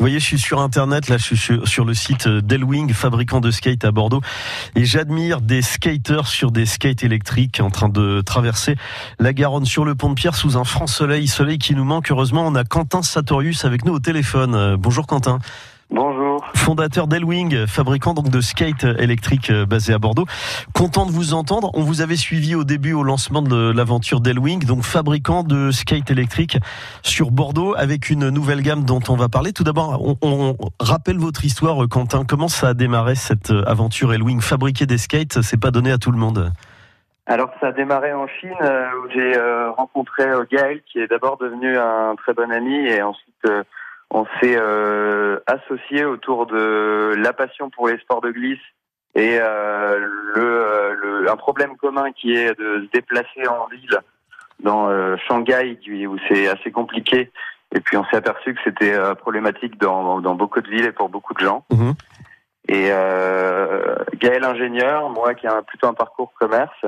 voyez, je suis sur Internet, là, je suis sur le site Delwing, fabricant de skate à Bordeaux, et j'admire des skaters sur des skates électriques en train de traverser la Garonne sur le pont de Pierre sous un franc soleil, soleil qui nous manque. Heureusement, on a Quentin Satorius avec nous au téléphone. Bonjour Quentin. Bonjour. Fondateur d'Elwing, fabricant donc de skate électrique euh, basé à Bordeaux. Content de vous entendre. On vous avait suivi au début au lancement de l'aventure d'Elwing, donc fabricant de skate électrique sur Bordeaux avec une nouvelle gamme dont on va parler. Tout d'abord, on, rappelle votre histoire, Quentin. Comment ça a démarré cette aventure Elwing? Fabriquer des skates, c'est pas donné à tout le monde. Alors ça a démarré en Chine euh, où j'ai euh, rencontré Gaël qui est d'abord devenu un très bon ami et ensuite on s'est euh, associé autour de la passion pour les sports de glisse et euh, le, le, un problème commun qui est de se déplacer en ville dans euh, Shanghai où c'est assez compliqué et puis on s'est aperçu que c'était euh, problématique dans, dans, beaucoup de villes et pour beaucoup de gens. Mhm. Et euh, Gaël ingénieur, moi qui ai plutôt un parcours commerce,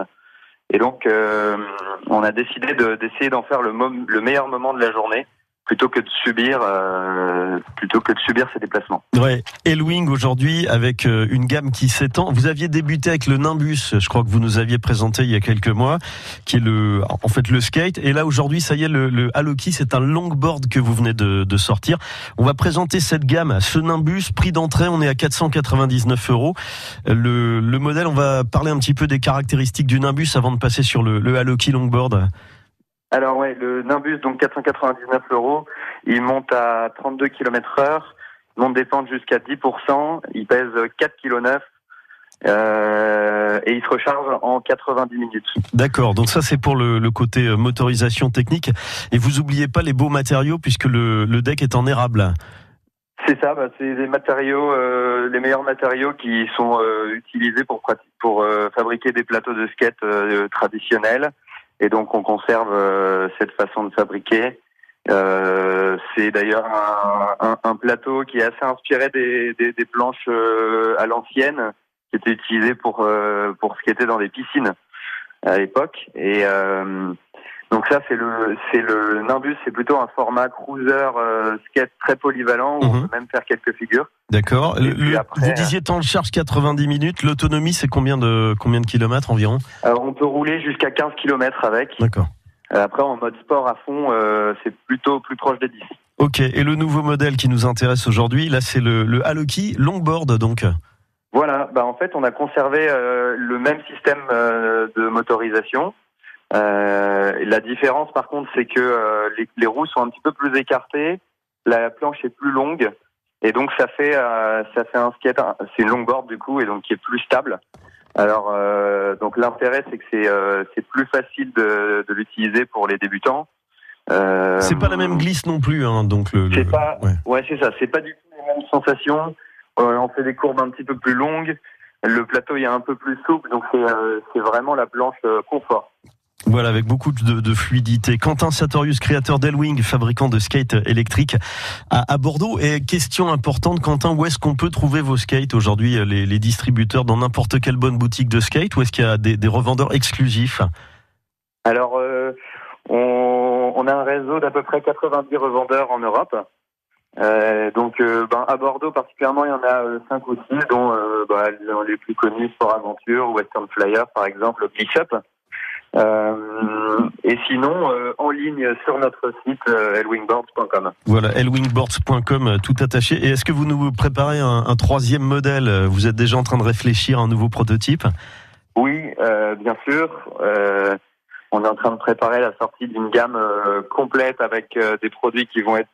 et donc on a décidé d'essayer d'en faire le, le meilleur moment de la journée plutôt que de subir euh, plutôt que de subir ces déplacements. Ouais, Elwing aujourd'hui avec euh, une gamme qui s'étend. Vous aviez débuté avec le Nimbus, je crois que vous nous aviez présenté il y a quelques mois, qui est le en fait le skate. Et là aujourd'hui, ça y est, le, le Aloki, c'est un longboard que vous venez de, de, sortir. On va présenter cette gamme, ce Nimbus, prix d'entrée, on est à 499 euros. Le, le modèle, on va parler un petit peu des caractéristiques du Nimbus avant de passer sur le, le Aloki longboard. Alors ouais, le Nimbus, donc 499 euros, il monte à 32 km heure, monte des pentes jusqu'à 10%, il pèse 4 kg 9 euh, et il se recharge en 90 minutes. D'accord, donc ça c'est pour le, le, côté euh, motorisation technique. Et vous oubliez pas les beaux matériaux puisque le, le deck est en érable. C'est ça, bah, c'est les matériaux, euh, les meilleurs matériaux qui sont euh, utilisés pour, pour fabriquer des plateaux de skate traditionnels. Et donc on conserve euh, cette façon de fabriquer. Euh, c'est d'ailleurs un, un, plateau qui est assez inspiré des, des, des planches euh, à l'ancienne, qui étaient utilisées pour pour skater dans des piscines à l'époque. Et donc ça, c'est le, c'est le Nimbus, c'est plutôt un format cruiser euh, skate très polyvalent où on mhm. peut même faire quelques figures. D'accord. vous disiez temps de charge 90 minutes. L'autonomie, c'est combien de combien de kilomètres environ? Alors, on peut rouler jusqu'à 15 kilomètres avec. D'accord. Euh, après, en mode sport à fond, euh, c'est plutôt plus proche des 10. Ok. Et le nouveau modèle qui nous intéresse aujourd'hui, là, c'est le, le Aloki Longboard, donc. Voilà. Bah en fait, on a conservé euh, le même système de motorisation. Euh, la différence, par contre, c'est que euh, les, les, roues sont un petit peu plus écartées, la planche est plus longue, et donc ça fait euh, ça fait un skate, c'est une longboard du coup, et donc qui est plus stable. Alors euh, donc l'intérêt, c'est que c'est c'est plus facile de, de l'utiliser pour les débutants. c'est pas la même glisse non plus, hein, donc le. C'est pas. Ouais, ouais c'est ça. C'est pas du tout les mêmes sensations. on fait des courbes un petit peu plus longues. Le plateau est un peu plus souple, donc c'est vraiment la planche confort. Voilà, avec beaucoup de, fluidité. Quentin Satorius, créateur d'Elwing, fabricant de skates électriques à, Bordeaux. Et question importante, Quentin, où est-ce qu'on peut trouver vos skates aujourd'hui, les, distributeurs, dans n'importe quelle bonne boutique de skate, ou est-ce qu'il y a des, revendeurs exclusifs? Alors, euh, on, a un réseau d'à peu près 90 revendeurs en Europe. Euh, donc, euh, ben, à Bordeaux particulièrement, il y en a 5 ou 6, dont ben, les plus connus Sport Aventure, Western Flyer par exemple, Bishop. Euh, et sinon, euh, en ligne sur notre site euh, elwingboards.com. Voilà, elwingboards.com, tout attaché. Et est-ce que vous nous préparez un, un, troisième modèle? Vous êtes déjà en train de réfléchir à un nouveau prototype? Oui, bien sûr. on est en train de préparer la sortie d'une gamme complète avec des produits qui vont être,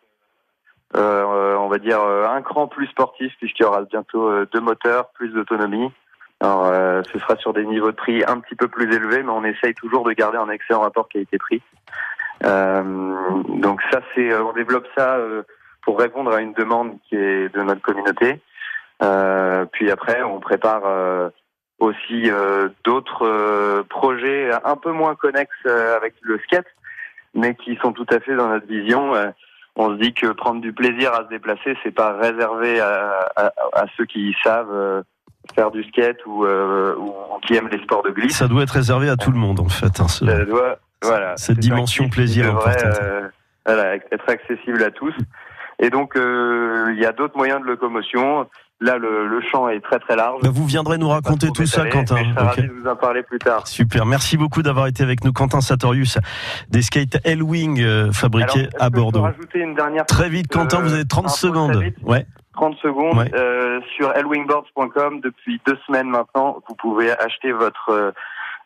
on va dire, un cran plus sportif puisqu'il y aura bientôt deux moteurs, plus d'autonomie. Alors, euh, ce sera sur des niveaux de prix un petit peu plus élevés, mais on essaye toujours de garder un excellent rapport qualité-prix. Euh, donc ça, c'est, euh, on développe ça euh, pour répondre à une demande qui est de notre communauté. Euh, puis après, on prépare aussi d'autres projets un peu moins connexes avec le skate, mais qui sont tout à fait dans notre vision. on se dit que prendre du plaisir à se déplacer, c'est pas réservé à, à, à ceux qui savent faire du skate ou, euh, ou, qui aiment les sports de glisse. Ça doit être réservé à tout le monde en fait. Hein, Ça doit, voilà. Cette dimension plaisir devrait, euh, voilà, être accessible à tous. Et donc, il y a d'autres moyens de locomotion. Là, le, champ est très très large. Bah, vous viendrez nous raconter tout ça, Quentin. Je serai de vous en parler plus tard. Super. Merci beaucoup d'avoir été avec nous, Quentin Satorius, des skates L-Wing euh, fabriqués à Bordeaux. rajouter une dernière Très vite, Quentin, vous avez 30 euh, secondes. Ouais. 30 secondes euh, sur lwingboards.com depuis deux semaines maintenant. Vous pouvez acheter votre euh,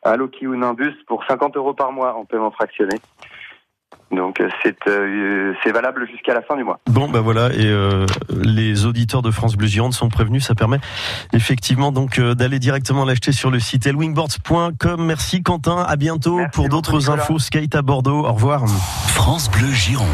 Aloki ou Nimbus pour 50 euros par mois en paiement fractionné. Donc euh, c'est euh, c'est valable jusqu'à la fin du mois. Bon ben voilà et euh, les auditeurs de France Bleu Gironde sont prévenus, ça permet effectivement donc d'aller directement l'acheter sur le site elwingboards.com. Merci Quentin, à bientôt pour d'autres infos skate à Bordeaux. Au revoir. France Bleu Gironde.